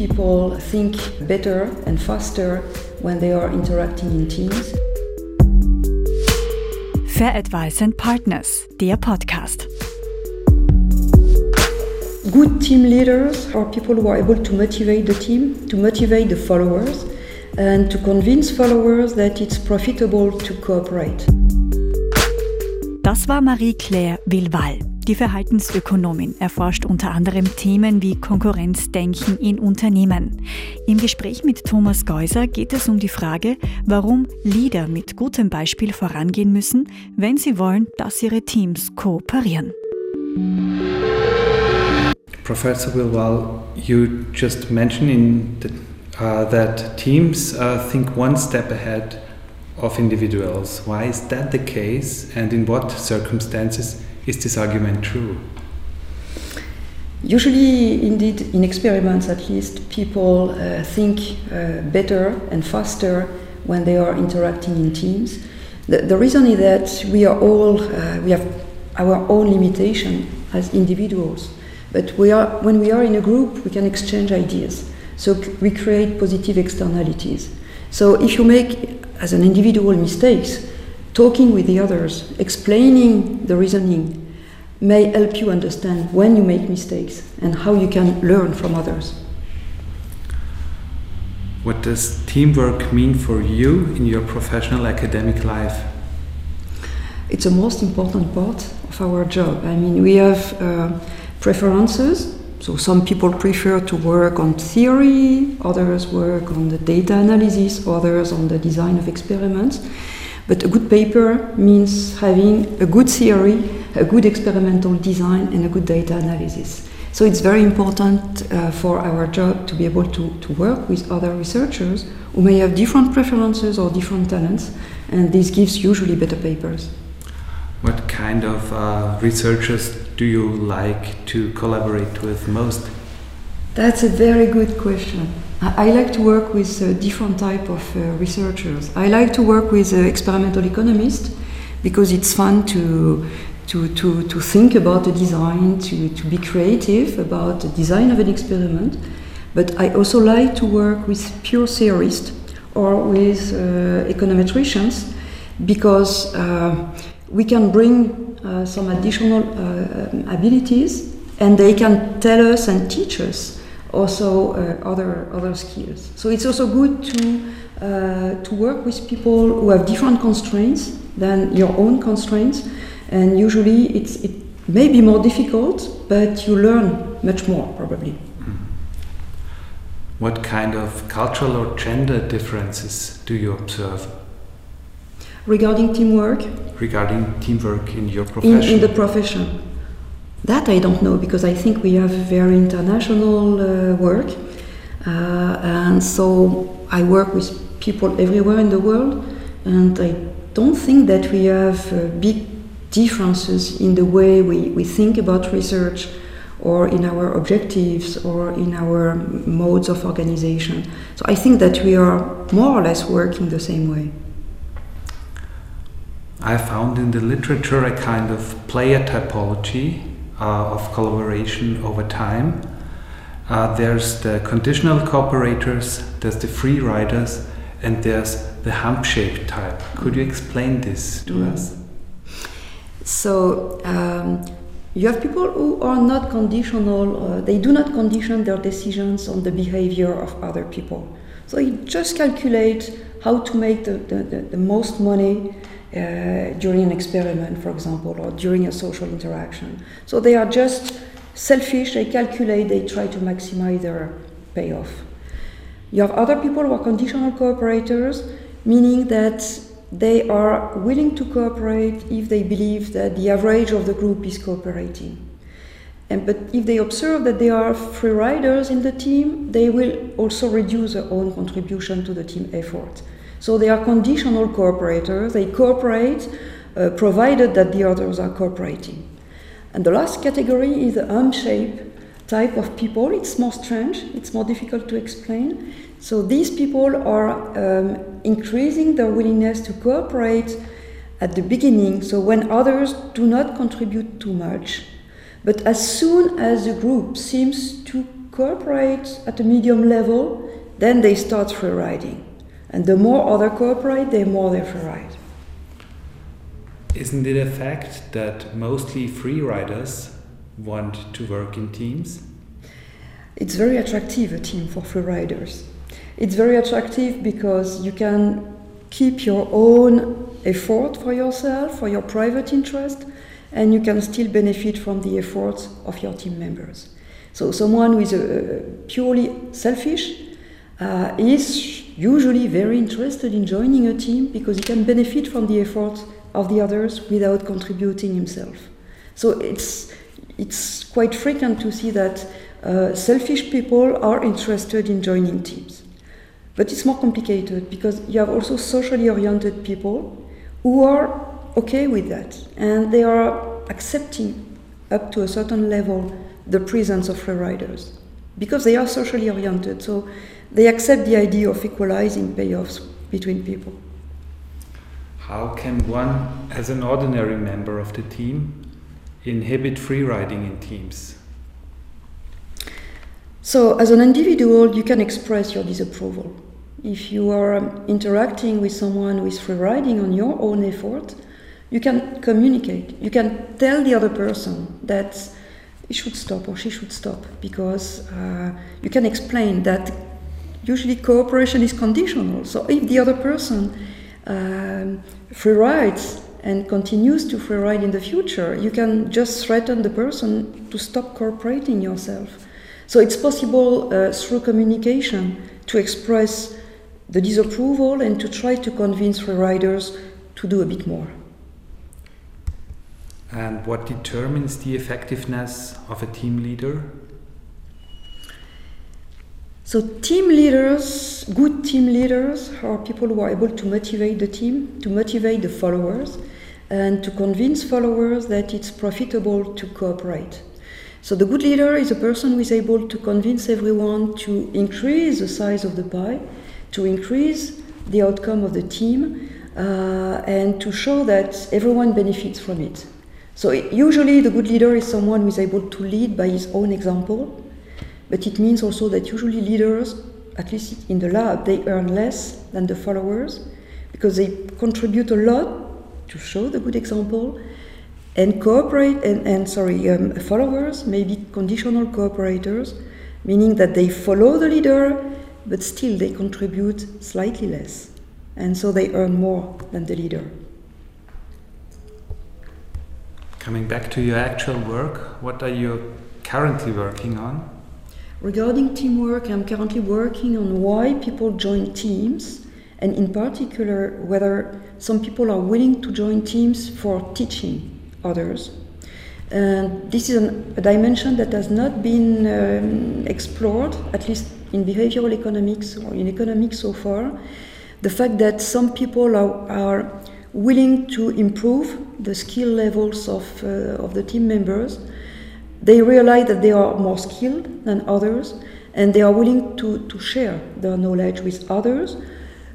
people think better and faster when they are interacting in teams. Fair Advice and Partners, der Podcast. Good team leaders are people who are able to motivate the team, to motivate the followers, and to convince followers that it's profitable to cooperate. Das war Marie-Claire Villeval. Die Verhaltensökonomin erforscht unter anderem Themen wie Konkurrenzdenken in Unternehmen. Im Gespräch mit Thomas Geuser geht es um die Frage, warum Leader mit gutem Beispiel vorangehen müssen, wenn sie wollen, dass ihre Teams kooperieren. Professor Wilwal, you just mentioned in the, uh, that teams uh, think one step ahead of individuals. Why is that the case, and in what circumstances is this argument true? Usually, indeed, in experiments at least, people uh, think uh, better and faster when they are interacting in teams. The, the reason is that we are all, uh, we have our own limitation as individuals. But we are, when we are in a group, we can exchange ideas. So we create positive externalities. So if you make, as an individual, mistakes, talking with the others, explaining the reasoning, may help you understand when you make mistakes and how you can learn from others. What does teamwork mean for you in your professional academic life? It's the most important part of our job. I mean, we have uh, preferences. So some people prefer to work on theory, others work on the data analysis, others on the design of experiments. But a good paper means having a good theory, a good experimental design, and a good data analysis. So it's very important uh, for our job to be able to, to work with other researchers who may have different preferences or different talents, and this gives usually better papers. What kind of uh, researchers do you like to collaborate with most? That's a very good question. I, like to work with uh, different type of uh, researchers. I like to work with uh, experimental economists because it's fun to, to, to, to think about the design, to, to be creative about the design of an experiment. But I also like to work with pure theorists or with uh, econometricians because uh, we can bring uh, some additional um, abilities and they can tell us and teach us also uh, other other skills. So it's also good to uh, to work with people who have different constraints than your own constraints, and usually it's it may be more difficult, but you learn much more probably. What kind of cultural or gender differences do you observe Regarding teamwork, regarding teamwork in your in, profession? in the profession. That I don't know because I think we have very international uh, work, uh, and so I work with people everywhere in the world, and I don't think that we have uh, big differences in the way we, we think about research or in our objectives or in our modes of organization. So I think that we are more or less working the same way. I found in the literature a kind of player typology of collaboration over time. Uh, there's the conditional cooperators, there's the free riders, and there's the hump shaped type. Could you explain this to Mm. us? So um, you have people who are not conditional, uh, they do not condition their decisions on the behavior of other people. So you just calculate how to make the, the, the, the most money uh, during an experiment, for example, or during a social interaction. So they are just selfish, they calculate, they try to maximize their payoff. You have other people who are conditional cooperators, meaning that they are willing to cooperate if they believe that the average of the group is cooperating. And, but if they observe that there are free riders in the team, they will also reduce their own contribution to the team effort. So they are conditional cooperators, they cooperate uh, provided that the others are cooperating. And the last category is the arm-shaped type of people. It's more strange, it's more difficult to explain. So these people are um, increasing their willingness to cooperate at the beginning, so when others do not contribute too much. But as soon as the group seems to cooperate at a medium level, then they start free riding. And the more other cooperate, the more they free ride. Isn't it a fact that mostly free riders want to work in teams? It's very attractive, a team for free riders. It's very attractive because you can keep your own effort for yourself, for your private interest, and you can still benefit from the efforts of your team members. So, someone who is uh, purely selfish uh, is usually very interested in joining a team because he can benefit from the efforts of the others without contributing himself. So, it's, it's quite frequent to see that uh, selfish people are interested in joining teams. But it's more complicated because you have also socially oriented people who are okay with that and they are accepting up to a certain level the presence of free riders because they are socially oriented. So they accept the idea of equalizing payoffs between people. How can one, as an ordinary member of the team, inhibit free riding in teams? So, as an individual, you can express your disapproval. If you are um, interacting with someone who is free riding on your own effort, you can communicate. You can tell the other person that he should stop or she should stop because uh, you can explain that usually cooperation is conditional. So if the other person um, free rides and continues to free ride in the future, you can just threaten the person to stop cooperating yourself. So it's possible uh, through communication to express the disapproval and to try to convince free riders to do a bit more. And what determines the effectiveness of a team leader? So, team leaders, good team leaders, are people who are able to motivate the team, to motivate the followers, and to convince followers that it's profitable to cooperate. So, the good leader is a person who is able to convince everyone to increase the size of the pie to increase the outcome of the team uh, and to show that everyone benefits from it. So usually the good leader is someone who is able to lead by his own example, but it means also that usually leaders, at least in the lab, they earn less than the followers because they contribute a lot to show the good example and cooperate and, and sorry um, followers may be conditional cooperators meaning that they follow the leader but still they contribute slightly less. And so they earn more than the leader. Coming back to your actual work, what are you currently working on? Regarding teamwork, I'm currently working on why people join teams, and in particular, whether some people are willing to join teams for teaching others. And this is an, a dimension that has not been um, explored, at least in behavioral economics or in economics so far, the fact that some people are, are willing to improve the skill levels of, uh, of the team members. They realize that they are more skilled than others and they are willing to, to share their knowledge with others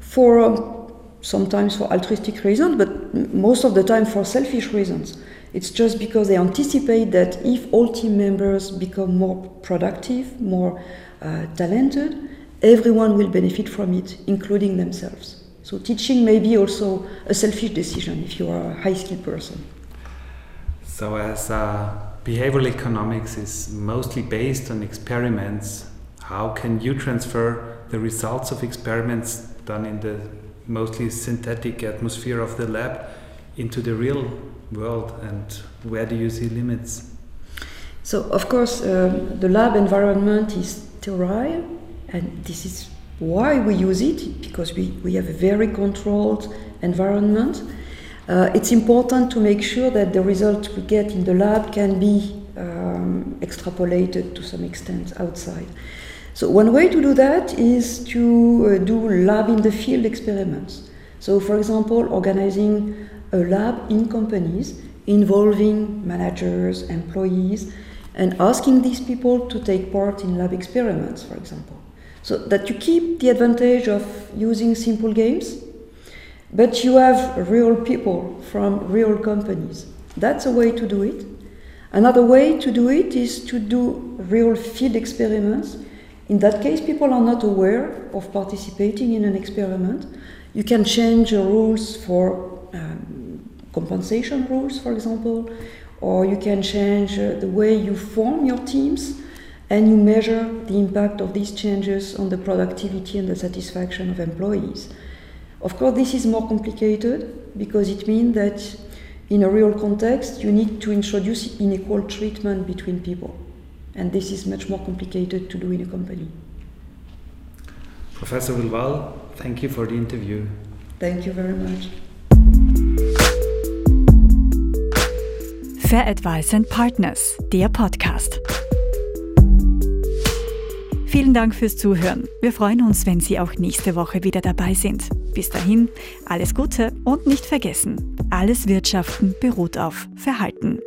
for um, sometimes for altruistic reasons, but most of the time for selfish reasons. It's just because they anticipate that if all team members become more productive, more uh, talented, everyone will benefit from it, including themselves. So teaching may be also a selfish decision if you are a high skilled person. So as uh, behavioral economics is mostly based on experiments, how can you transfer the results of experiments done in the mostly synthetic atmosphere of the lab into the real world and where do you see limits? So, of course, um, the lab environment is sterile, and this is why we use it because we, we have a very controlled environment. Uh, it's important to make sure that the results we get in the lab can be um, extrapolated to some extent outside. So, one way to do that is to uh, do lab in the field experiments. So, for example, organizing a lab in companies involving managers, employees, and asking these people to take part in lab experiments, for example. So that you keep the advantage of using simple games, but you have real people from real companies. That's a way to do it. Another way to do it is to do real field experiments. In that case, people are not aware of participating in an experiment. You can change rules for um, compensation rules, for example, or you can change uh, the way you form your teams and you measure the impact of these changes on the productivity and the satisfaction of employees. Of course, this is more complicated because it means that in a real context, you need to introduce unequal treatment between people. And this is much more complicated to do in a company. Professor Villeval, thank you for the interview. Thank you very much. Fair Advice and Partners, der Podcast. Vielen Dank fürs Zuhören. Wir freuen uns, wenn Sie auch nächste Woche wieder dabei sind. Bis dahin, alles Gute und nicht vergessen, alles Wirtschaften beruht auf Verhalten.